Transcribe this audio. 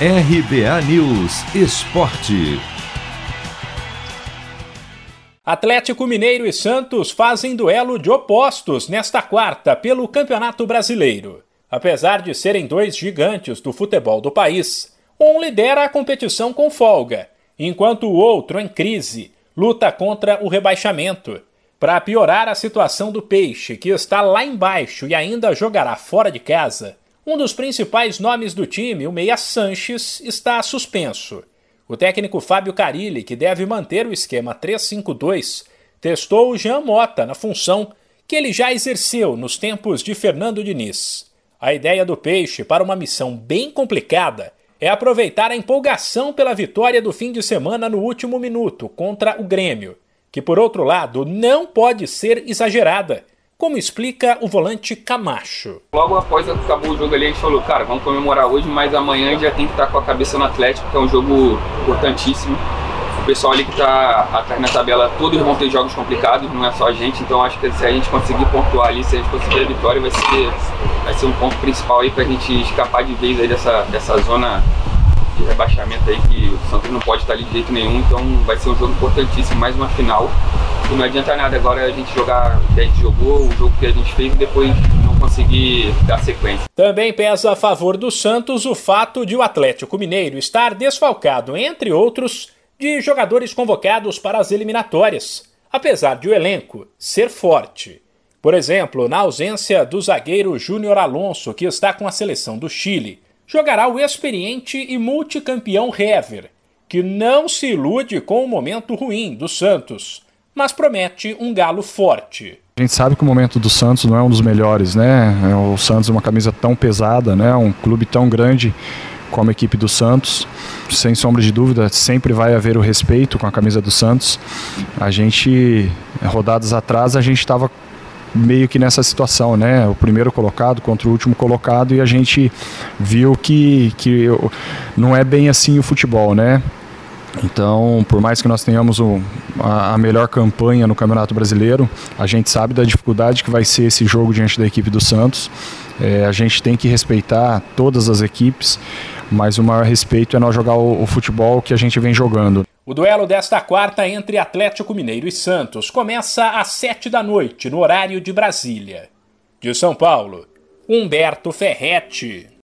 RBA News Esporte. Atlético Mineiro e Santos fazem duelo de opostos nesta quarta pelo Campeonato Brasileiro. Apesar de serem dois gigantes do futebol do país, um lidera a competição com folga, enquanto o outro, em crise, luta contra o rebaixamento. Para piorar a situação do Peixe, que está lá embaixo e ainda jogará fora de casa, um dos principais nomes do time, o Meia Sanches, está suspenso. O técnico Fábio Carilli, que deve manter o esquema 3-5-2, testou o Jean Mota na função que ele já exerceu nos tempos de Fernando Diniz. A ideia do Peixe para uma missão bem complicada é aproveitar a empolgação pela vitória do fim de semana no último minuto contra o Grêmio, que por outro lado não pode ser exagerada, como explica o volante Camacho. Logo após acabou o jogo ali, a gente falou, cara, vamos comemorar hoje, mas amanhã já tem que estar com a cabeça no Atlético, que é um jogo importantíssimo. O pessoal ali que está atrás na tabela, todos vão ter jogos complicados, não é só a gente, então acho que se a gente conseguir pontuar ali, se a gente conseguir a vitória, vai ser, vai ser um ponto principal aí para a gente escapar de vez aí dessa, dessa zona de rebaixamento aí que o Santos não pode estar ali de jeito nenhum, então vai ser um jogo importantíssimo, mais uma final. Não adianta nada agora a gente jogar o que a gente jogou, o jogo que a gente fez e depois não conseguir dar sequência. Também pesa a favor do Santos o fato de o Atlético Mineiro estar desfalcado, entre outros, de jogadores convocados para as eliminatórias, apesar de o elenco ser forte. Por exemplo, na ausência do zagueiro Júnior Alonso, que está com a seleção do Chile, jogará o experiente e multicampeão Hever, que não se ilude com o momento ruim do Santos, mas promete um galo forte. A gente sabe que o momento do Santos não é um dos melhores, né? É o Santos é uma camisa tão pesada, né? Um clube tão grande como a equipe do Santos. Sem sombra de dúvida, sempre vai haver o respeito com a camisa do Santos. A gente, rodadas atrás, a gente estava meio que nessa situação, né? O primeiro colocado contra o último colocado e a gente viu que, que não é bem assim o futebol, né? Então, por mais que nós tenhamos a, a, melhor campanha no Campeonato Brasileiro, a gente sabe da dificuldade que vai ser esse jogo diante da equipe do Santos. É, a gente tem que respeitar todas as equipes, mas o maior respeito é nós jogar o, o futebol que a gente vem jogando. O duelo desta quarta entre Atlético Mineiro e Santos começa às sete da noite, no horário de Brasília. De São Paulo, Humberto Ferretti.